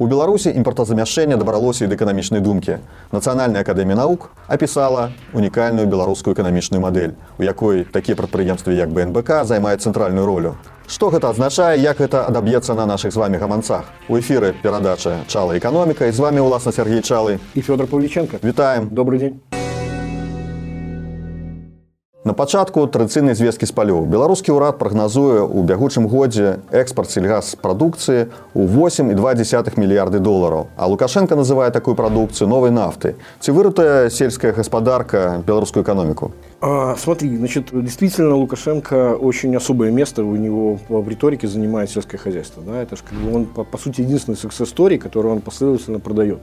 У Беларусі імпартазамяшчэнне дабралося і да эканамічнай думкі. Нацыянальная акадэмія навук апісала унікальную беларускую эканамічную мадэль, у якой такія прадпрыемствы як БНБК займаюць цэнтральную ролю. Што гэта азначае, як гэта адаб'ецца на нашых з вами гаманцах. У эфіры перадача чала эканоміка і з вами уласна Сергей Чалы. І Фёдор Павліченко. Вітаем. Добрый день. На пачатку традыцыйнай звесткі з палёў беларускі ўрад прагназуе ў бягучым годзе экспарт сельгаспрадукцыі ў 8,2 мільярды долараў а лукашенко называе такую прадукцыю новай нафты ці выратая сельская гаспадарка беларускую эканоміку А, смотри, значит, действительно Лукашенко очень особое место у него в риторике занимает сельское хозяйство. Да? Это же как бы он, по, по сути, единственный success-story, который он последовательно продает.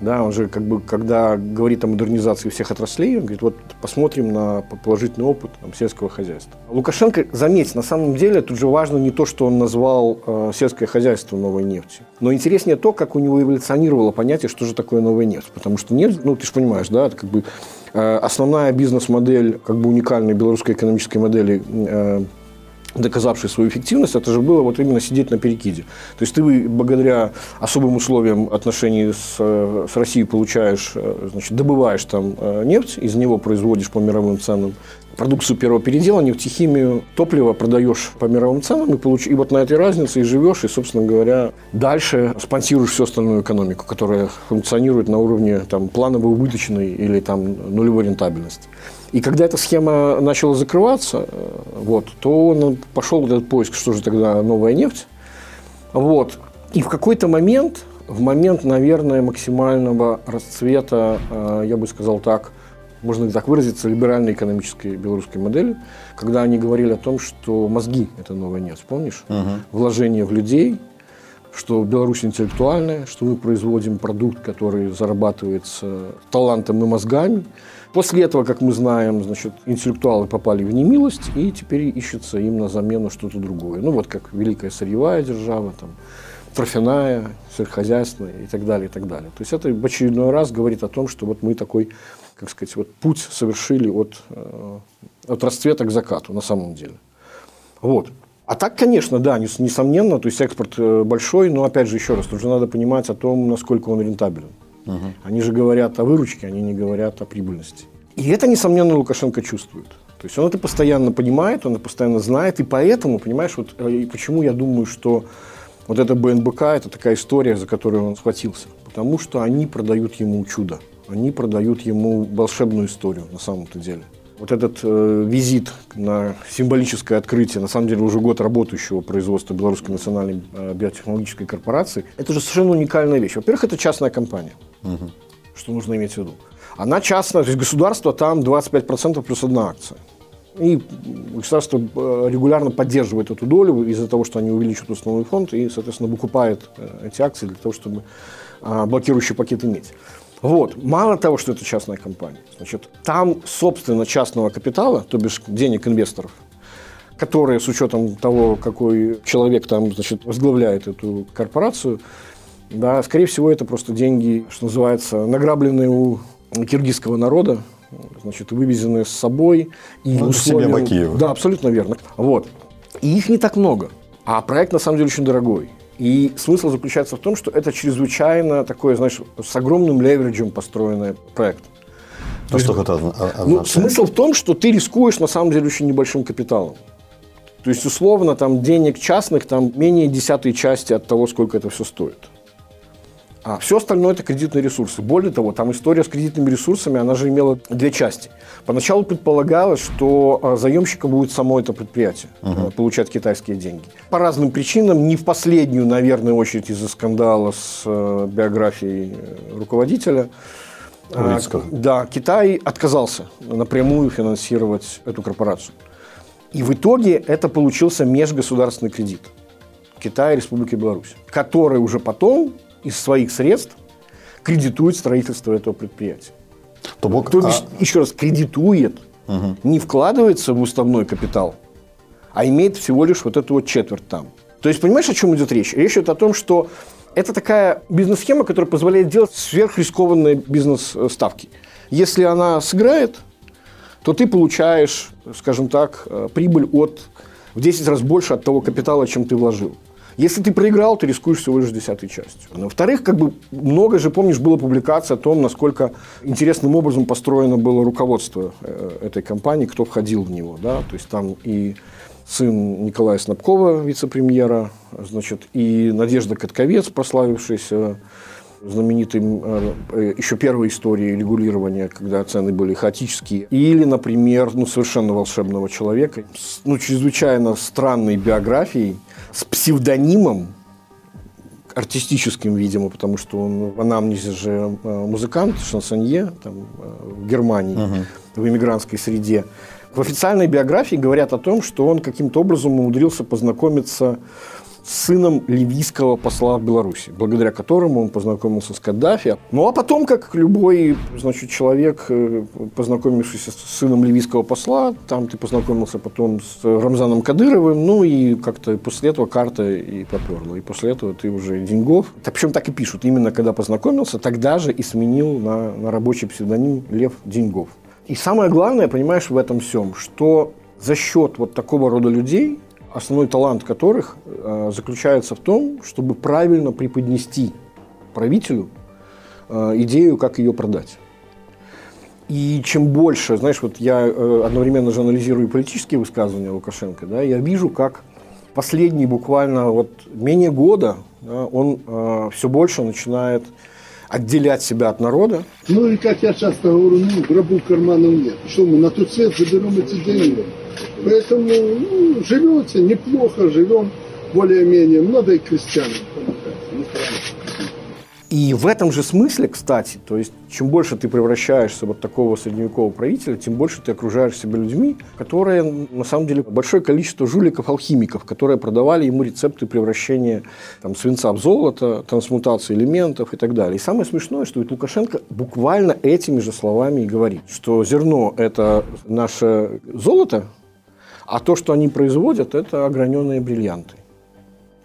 Да, он же как бы, когда говорит о модернизации всех отраслей, он говорит, вот посмотрим на положительный опыт там, сельского хозяйства. Лукашенко, заметь, на самом деле тут же важно не то, что он назвал э, сельское хозяйство новой нефтью, но интереснее то, как у него эволюционировало понятие, что же такое новая нефть. Потому что нефть, ну ты же понимаешь, да, это как бы э, основная бизнес-модель, как бы уникальной белорусской экономической модели э, доказавший свою эффективность, это же было вот именно сидеть на перекиде. То есть ты благодаря особым условиям отношений с, с Россией получаешь, э, значит, добываешь там э, нефть, из него производишь по мировым ценам продукцию первого передела, нефтехимию, топливо продаешь по мировым ценам и, получ... и вот на этой разнице и живешь, и, собственно говоря, дальше спонсируешь всю остальную экономику, которая функционирует на уровне там, планово убыточной или там, нулевой рентабельности. И когда эта схема начала закрываться, э, вот, то он пошел этот поиск, что же тогда новая нефть. Вот. И в какой-то момент, в момент, наверное, максимального расцвета, э, я бы сказал так, можно так выразиться, либеральной экономической белорусской модели, когда они говорили о том, что мозги – это новая нефть, помнишь? Угу. Вложение в людей, что Беларусь интеллектуальная, что мы производим продукт, который зарабатывается талантом и мозгами. После этого, как мы знаем, значит, интеллектуалы попали в немилость, и теперь ищется им на замену что-то другое. Ну вот как великая сырьевая держава, там, трофяная, сельскохозяйственная и так далее, и так далее. То есть это в очередной раз говорит о том, что вот мы такой, как сказать, вот путь совершили от, э, от расцвета к закату на самом деле. Вот. А так, конечно, да, несомненно, то есть экспорт э, большой, но опять же, еще раз, тут же надо понимать о том, насколько он рентабелен. Угу. Они же говорят о выручке, они не говорят о прибыльности. И это, несомненно, Лукашенко чувствует. То есть он это постоянно понимает, он это постоянно знает, и поэтому, понимаешь, вот э, и почему я думаю, что вот это БНБК – это такая история, за которую он схватился. Потому что они продают ему чудо. Они продают ему волшебную историю на самом-то деле. Вот этот э, визит на символическое открытие, на самом деле уже год работающего производства Белорусской национальной э, биотехнологической корпорации, это же совершенно уникальная вещь. Во-первых, это частная компания, угу. что нужно иметь в виду. Она частная, то есть государство там 25% плюс одна акция. И государство э, регулярно поддерживает эту долю из-за того, что они увеличивают основной фонд и, соответственно, выкупает э, эти акции для того, чтобы а, блокирующий пакет иметь. Вот. Мало того, что это частная компания, значит, там, собственно, частного капитала, то бишь денег инвесторов, которые с учетом того, какой человек там, значит, возглавляет эту корпорацию, да, скорее всего, это просто деньги, что называется, награбленные у киргизского народа, значит, вывезенные с собой. И ну, себе Бакиева. Да, абсолютно верно. Вот. И их не так много. А проект, на самом деле, очень дорогой. И смысл заключается в том, что это чрезвычайно такой, знаешь, с огромным левериджем построенный проект. А что это означает? Ну, смысл в том, что ты рискуешь на самом деле очень небольшим капиталом. То есть, условно, там денег частных там менее десятой части от того, сколько это все стоит. А все остальное это кредитные ресурсы. Более того, там история с кредитными ресурсами, она же имела две части. Поначалу предполагалось, что а, заемщиком будет само это предприятие угу. получать китайские деньги. По разным причинам, не в последнюю, наверное, очередь из-за скандала с э, биографией э, руководителя. Урицкого. А, да, Китай отказался напрямую финансировать эту корпорацию. И в итоге это получился межгосударственный кредит Китая и Республики Беларусь, который уже потом из своих средств кредитует строительство этого предприятия. То, бок, То бишь, а... еще раз, кредитует, угу. не вкладывается в уставной капитал, а имеет всего лишь вот эту вот четверть там. То есть, понимаешь, о чем идет речь? Речь идет о том, что это такая бизнес-схема, которая позволяет делать сверхрискованные бизнес-ставки. Если она сыграет, то ты получаешь, скажем так, э, прибыль от в 10 раз больше от того капитала, чем ты вложил. Если ты проиграл, ты рискуешь всего лишь десятой частью. А во-вторых, как бы много же, помнишь, было публикация о том, насколько интересным образом построено было руководство э, этой компании, кто входил в него. Да? То есть там и сын Николая Снабкова, вице-премьера, значит, и Надежда Катковец, прославившаяся знаменитым э, э, еще первой историей регулирования, когда цены были хаотические. Или, например, ну, совершенно волшебного человека, с ну, чрезвычайно странной биографией, с псевдонимом, артистическим, видимо, потому что он в анамнезе же э, музыкант, шансонье там, в Германии, угу. в иммигрантской среде. В официальной биографии говорят о том, что он каким-то образом умудрился познакомиться сыном ливийского посла в Беларуси, благодаря которому он познакомился с Каддафи. Ну а потом, как любой значит, человек, э, познакомившийся с сыном ливийского посла, там ты познакомился потом с Рамзаном Кадыровым, ну и как-то после этого карта и поперла. И после этого ты уже деньгов. Так, причем так и пишут, именно когда познакомился, тогда же и сменил на, на рабочий псевдоним Лев Деньгов. И самое главное, понимаешь, в этом всем, что за счет вот такого рода людей основной талант которых э, заключается в том, чтобы правильно преподнести правителю э, идею, как ее продать. И чем больше, знаешь, вот я э, одновременно же анализирую политические высказывания Лукашенко, да, я вижу, как последние буквально вот менее года да, он э, все больше начинает отделять себя от народа. Ну и как я часто говорю, ну, гробу карманов нет. Что мы на тот свет заберем эти деньги? Поэтому ну, живете неплохо, живем более-менее. Надо и крестьянам помогать. И в этом же смысле, кстати, то есть чем больше ты превращаешься вот такого средневекового правителя, тем больше ты окружаешь себя людьми, которые, на самом деле, большое количество жуликов-алхимиков, которые продавали ему рецепты превращения там, свинца в золото, трансмутации элементов и так далее. И самое смешное, что ведь Лукашенко буквально этими же словами и говорит, что зерно – это наше золото, а то, что они производят, это ограненные бриллианты.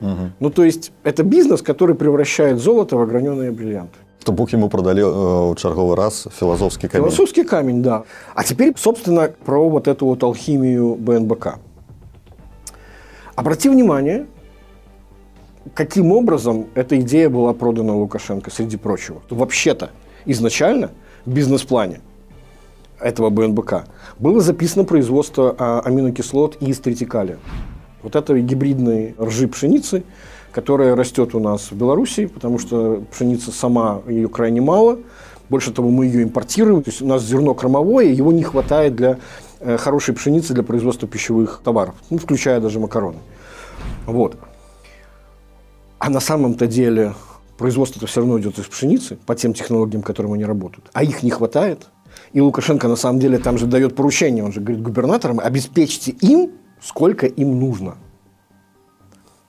Угу. Ну, то есть, это бизнес, который превращает золото в ограненные бриллианты. То Бог ему продали э, черговый раз философский камень. Философский камень, да. А теперь, собственно, про вот эту вот алхимию БНБК. Обрати внимание, каким образом эта идея была продана Лукашенко, среди прочего. Вообще-то, изначально в бизнес-плане этого БНБК было записано производство а, аминокислот из тритикалия. Вот этой гибридной ржи пшеницы, которая растет у нас в Беларуси, потому что пшеница сама, ее крайне мало. Больше того, мы ее импортируем. То есть у нас зерно кормовое, его не хватает для э, хорошей пшеницы для производства пищевых товаров, ну, включая даже макароны. Вот. А на самом-то деле производство-то все равно идет из пшеницы по тем технологиям, которым они работают. А их не хватает. И Лукашенко на самом деле там же дает поручение, он же говорит губернаторам, обеспечьте им сколько им нужно.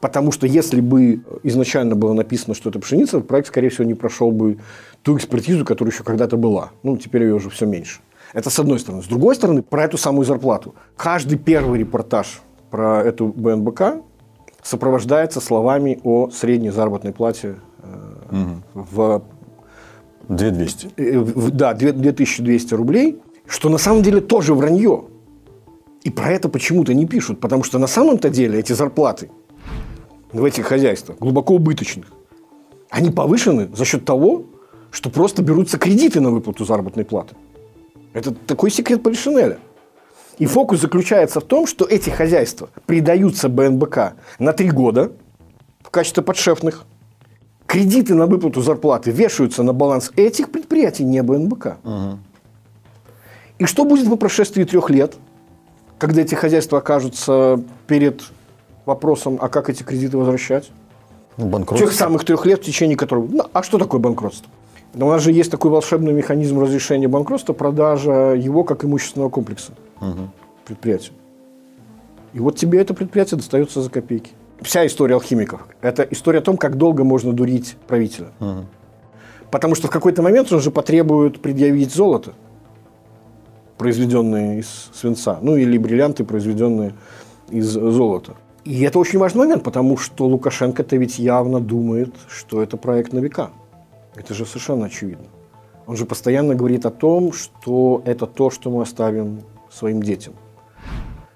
Потому что если бы изначально было написано, что это пшеница, проект, скорее всего, не прошел бы ту экспертизу, которая еще когда-то была. Ну, теперь ее уже все меньше. Это с одной стороны. С другой стороны, про эту самую зарплату. Каждый первый репортаж про эту БНБК сопровождается словами о средней заработной плате угу. в 2200. Э, да, 2200 рублей, что на самом деле тоже вранье. И про это почему-то не пишут, потому что на самом-то деле эти зарплаты в этих хозяйствах глубоко убыточных, они повышены за счет того, что просто берутся кредиты на выплату заработной платы. Это такой секрет Полишинеля. И фокус заключается в том, что эти хозяйства придаются БНБК на три года в качестве подшефных. Кредиты на выплату зарплаты вешаются на баланс этих предприятий, не БНБК. Угу. И что будет по прошествии трех лет – когда эти хозяйства окажутся перед вопросом, а как эти кредиты возвращать? Ну, банкротство. Тех самых трех лет, в течение которых... Ну, а что такое банкротство? Но у нас же есть такой волшебный механизм разрешения банкротства, продажа его как имущественного комплекса угу. предприятию. И вот тебе это предприятие достается за копейки. Вся история алхимиков – это история о том, как долго можно дурить правителя. Угу. Потому что в какой-то момент он же потребует предъявить золото произведенные из свинца, ну или бриллианты, произведенные из золота. И это очень важный момент, потому что Лукашенко-то ведь явно думает, что это проект на века. Это же совершенно очевидно. Он же постоянно говорит о том, что это то, что мы оставим своим детям.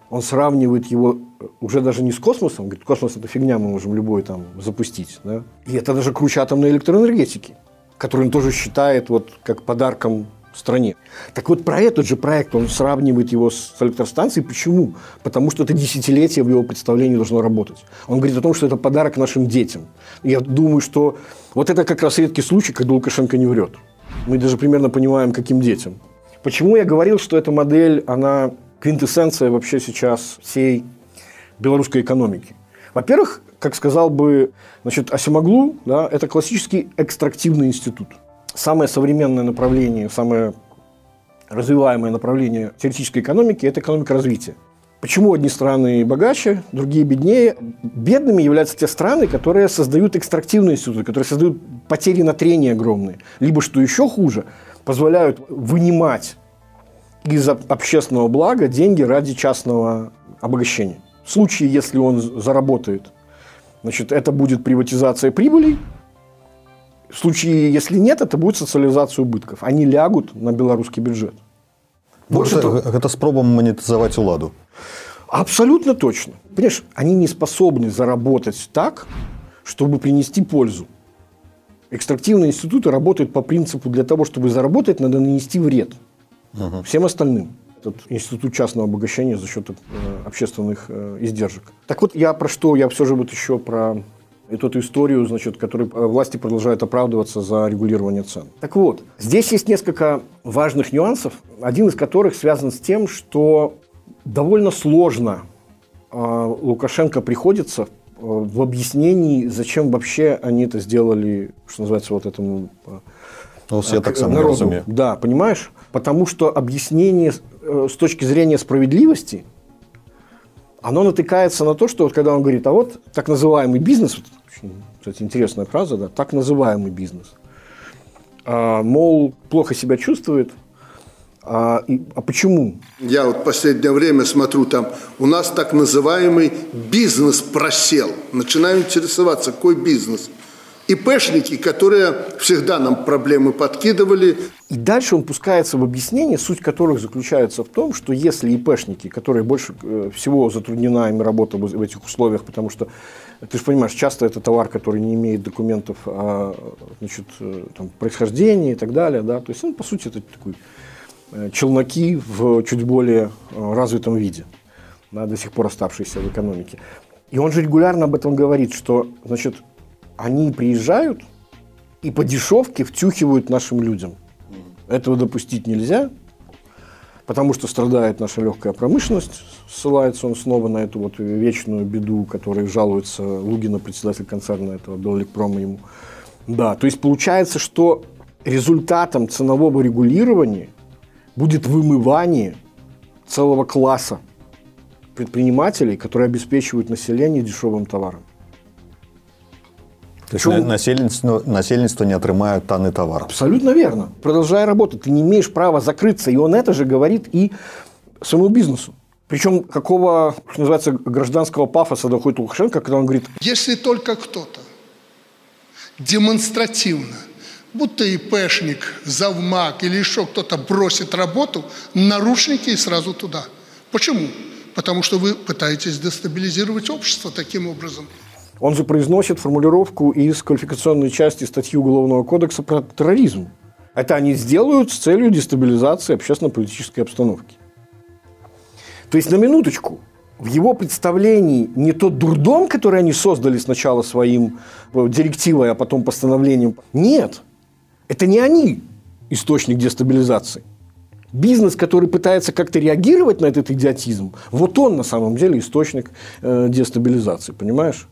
Он сравнивает его уже даже не с космосом, говорит, космос – это фигня, мы можем любой там запустить. Да? И это даже круче атомной электроэнергетики, которую он тоже считает вот как подарком стране. Так вот, про этот же проект он сравнивает его с электростанцией. Почему? Потому что это десятилетие в его представлении должно работать. Он говорит о том, что это подарок нашим детям. Я думаю, что вот это как раз редкий случай, когда Лукашенко не врет. Мы даже примерно понимаем, каким детям. Почему я говорил, что эта модель, она квинтэссенция вообще сейчас всей белорусской экономики? Во-первых, как сказал бы значит, Асимаглу, да, это классический экстрактивный институт – самое современное направление, самое развиваемое направление теоретической экономики – это экономика развития. Почему одни страны богаче, другие беднее? Бедными являются те страны, которые создают экстрактивные институты, которые создают потери на трение огромные. Либо, что еще хуже, позволяют вынимать из общественного блага деньги ради частного обогащения. В случае, если он заработает, значит, это будет приватизация прибылей, в случае, если нет, это будет социализация убытков. Они лягут на белорусский бюджет. Больше это, того, это спробом монетизовать уладу. Абсолютно точно. Понимаешь, они не способны заработать так, чтобы принести пользу. Экстрактивные институты работают по принципу для того, чтобы заработать, надо нанести вред угу. всем остальным. Этот институт частного обогащения за счет э, общественных э, издержек. Так вот, я про что? Я все же вот еще про эту историю, значит, которой э, власти продолжают оправдываться за регулирование цен. Так вот, здесь есть несколько важных нюансов, один из которых связан с тем, что довольно сложно э, Лукашенко приходится э, в объяснении, зачем вообще они это сделали, что называется, вот этому ну, я так сам народу. Разумею. Да, понимаешь? Потому что объяснение с точки зрения справедливости – оно натыкается на то, что вот когда он говорит, а вот так называемый бизнес, вот, очень, кстати, интересная фраза, да, так называемый бизнес, а, мол, плохо себя чувствует, а, и, а почему? Я вот последнее время смотрю, там у нас так называемый бизнес просел. Начинаю интересоваться, какой бизнес – ИПшники, которые всегда нам проблемы подкидывали. И дальше он пускается в объяснение, суть которых заключается в том, что если ИПшники, которые больше э, всего затруднена им работа в этих условиях, потому что, ты же понимаешь, часто это товар, который не имеет документов о значит, э, там, происхождении и так далее, да, то есть он, по сути, это такой э, челноки в чуть более развитом виде, да, до сих пор оставшиеся в экономике. И он же регулярно об этом говорит, что, значит, они приезжают и по дешевке втюхивают нашим людям. Этого допустить нельзя, потому что страдает наша легкая промышленность, ссылается он снова на эту вот вечную беду, которой жалуется Лугина, председатель концерна этого Белликпрома ему. Да, то есть получается, что результатом ценового регулирования будет вымывание целого класса предпринимателей, которые обеспечивают население дешевым товаром. То есть насельніцтва, насельніцтва не атрымаюць танны товар. Абсолютно верно. Продолжая работать, ты не имеешь права закрыться. И он это же говорит и своему бизнесу. Причем какого, что называется, гражданского пафоса доходит Лукашенко, когда он говорит... Если только кто-то демонстративно, будто ИПшник, завмак или еще кто-то бросит работу, наручники и сразу туда. Почему? Потому что вы пытаетесь дестабилизировать общество таким образом. Он же произносит формулировку из квалификационной части статьи Уголовного кодекса про терроризм. Это они сделают с целью дестабилизации общественно-политической обстановки. То есть, на минуточку, в его представлении не тот дурдом, который они создали сначала своим э, директивой, а потом постановлением. Нет, это не они источник дестабилизации. Бизнес, который пытается как-то реагировать на этот идиотизм, вот он на самом деле источник э, дестабилизации, понимаешь?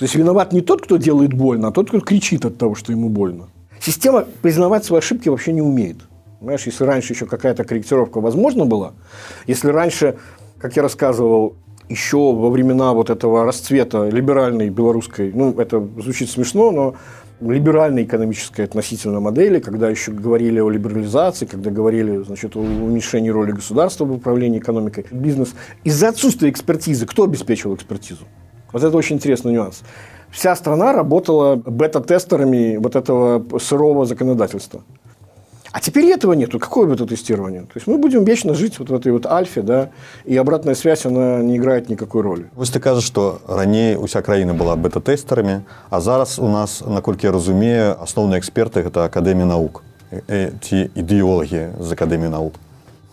То есть виноват не тот, кто делает больно, а тот, кто кричит от того, что ему больно. Система признавать свои ошибки вообще не умеет. Понимаешь, если раньше еще какая-то корректировка возможна была, если раньше, как я рассказывал, еще во времена вот этого расцвета либеральной белорусской, ну, это звучит смешно, но либеральной экономической относительно модели, когда еще говорили о либерализации, когда говорили значит, о уменьшении роли государства в управлении экономикой, бизнес. Из-за отсутствия экспертизы, кто обеспечивал экспертизу? Вот это очень интересный нюанс. Вся страна работала бета-тестерами вот этого сырого законодательства. А теперь этого нету. Какое бы это тестирование? То есть мы будем вечно жить вот в этой вот альфе, да, и обратная связь, она не играет никакой роли. Ось ты кажаш, што раней уся краіна была бета-тэстарамі, а зараз у нас, наколькі я разумею, асноўныя эксперты гэта акадэмія наук э, ці ідэолагі з акадэміі наук.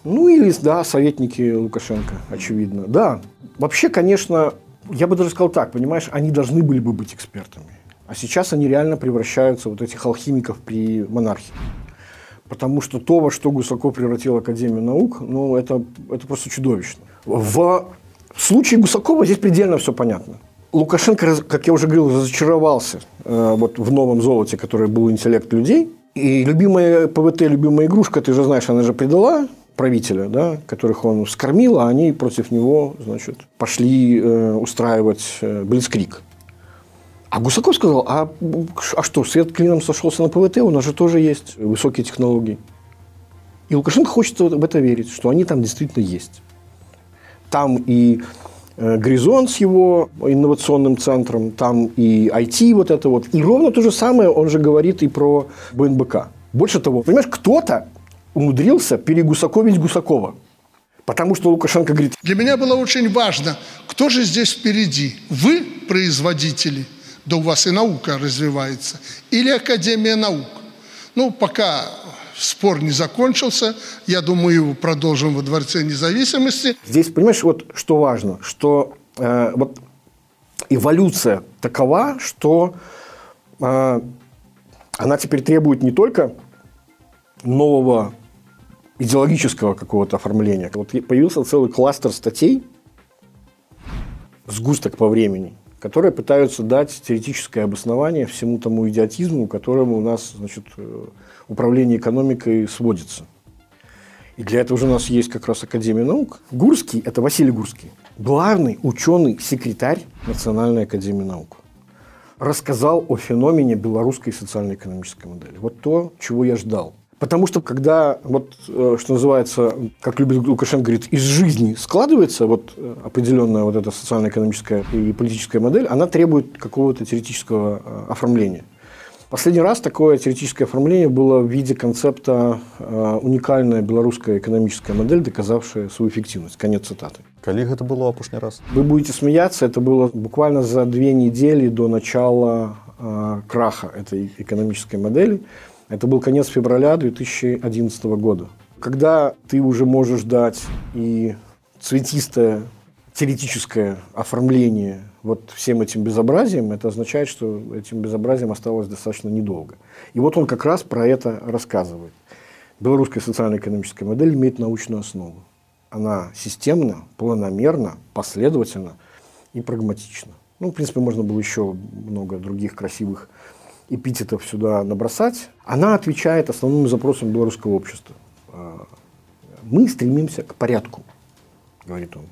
Ну или, да, советники Лукашенко, очевидно. Да, вообще, конечно, я бы даже сказал так, понимаешь, они должны были бы быть экспертами. А сейчас они реально превращаются вот этих алхимиков при монархии. Потому что то, во что Гусаков превратил Академию наук, ну, это, это просто чудовищно. В случае Гусакова здесь предельно все понятно. Лукашенко, как я уже говорил, разочаровался э, вот в новом золоте, который был интеллект людей. И любимая ПВТ, любимая игрушка, ты же знаешь, она же предала правителя, да, которых он вскормил, а они против него, значит, пошли э, устраивать э, блицкрик. А Гусаков сказал, а, а что, свет клином сошелся на ПВТ, у нас же тоже есть высокие технологии. И Лукашенко хочет в это верить, что они там действительно есть. Там и э, Горизонт с его инновационным центром, там и IT вот это вот. И ровно то же самое он же говорит и про БНБК. Больше того, понимаешь, кто-то умудрился перегусаковить Гусакова. Потому что Лукашенко говорит... Для меня было очень важно, кто же здесь впереди? Вы, производители – да у вас и наука развивается, или Академия наук. Ну, пока спор не закончился, я думаю, его продолжим во Дворце независимости. Здесь, понимаешь, вот что важно, что э, вот эволюция такова, что э, она теперь требует не только нового идеологического какого-то оформления. Вот появился целый кластер статей, сгусток по времени – которые пытаются дать теоретическое обоснование всему тому идиотизму, которому у нас значит, э, управление экономикой сводится. И для этого уже у нас есть как раз Академия наук. Гурский – это Василий Гурский, главный ученый-секретарь Национальной Академии наук. Рассказал о феномене белорусской социально-экономической модели. Вот то, чего я ждал. Потому что когда, вот, э, что называется, как любит Лукашенко говорит, из жизни складывается вот э, определенная вот эта социально-экономическая и политическая модель, она требует какого-то теоретического э, оформления. Последний раз такое теоретическое оформление было в виде концепта уникальная белорусская экономическая модель, доказавшая свою эффективность. Конец цитаты. Коллег это было опушний раз? Вы будете смеяться, это было буквально за две недели до начала краха этой экономической модели. Это был конец февраля 2011 года. Когда ты уже можешь дать и цветистое теоретическое оформление вот всем этим безобразием, это означает, что этим безобразием осталось достаточно недолго. И вот он как раз про это рассказывает. Белорусская социально-экономическая модель имеет научную основу. Она системна, планомерна, последовательна и прагматична. Ну, в принципе, можно было еще много других красивых эпитетов сюда набросать, она отвечает основным запросам белорусского общества. А, мы стремимся к порядку, говорит он.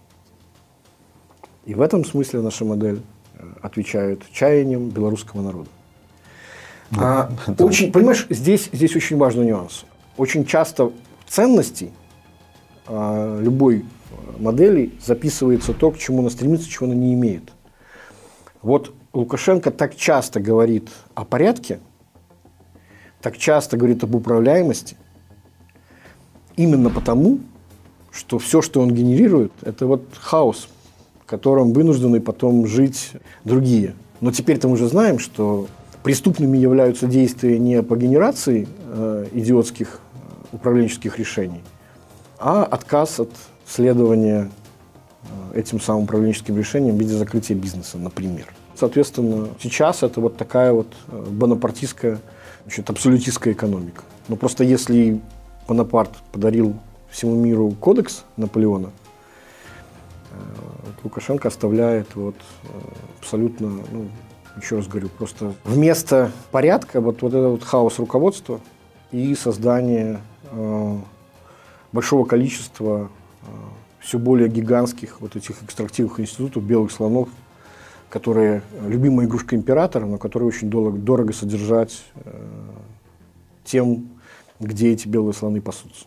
И в этом смысле наша модель э, отвечает чаяниям белорусского народа. А, очень, понимаешь, здесь, здесь очень важный нюанс. Очень часто ценности а, любой модели записывается то, к чему она стремится, чего она не имеет. Вот Лукашенко так часто говорит о порядке, так часто говорит об управляемости, именно потому, что все, что он генерирует, это вот хаос, в котором вынуждены потом жить другие. Но теперь-то мы уже знаем, что преступными являются действия не по генерации э, идиотских э, управленческих решений, а отказ от следования э, этим самым управленческим решениям в виде закрытия бизнеса, например. Соответственно, сейчас это вот такая вот э, бонапартистская, значит, абсолютистская экономика. Но просто если Бонапарт подарил всему миру кодекс Наполеона, э, Лукашенко оставляет вот э, абсолютно, ну, еще раз говорю, просто вместо порядка вот, вот этот вот хаос руководства и создание э, большого количества э, все более гигантских вот этих экстрактивных институтов белых слонов которые любимая игрушка императора, но которые очень дорого, дорого содержать э, тем, где эти белые слоны пасутся.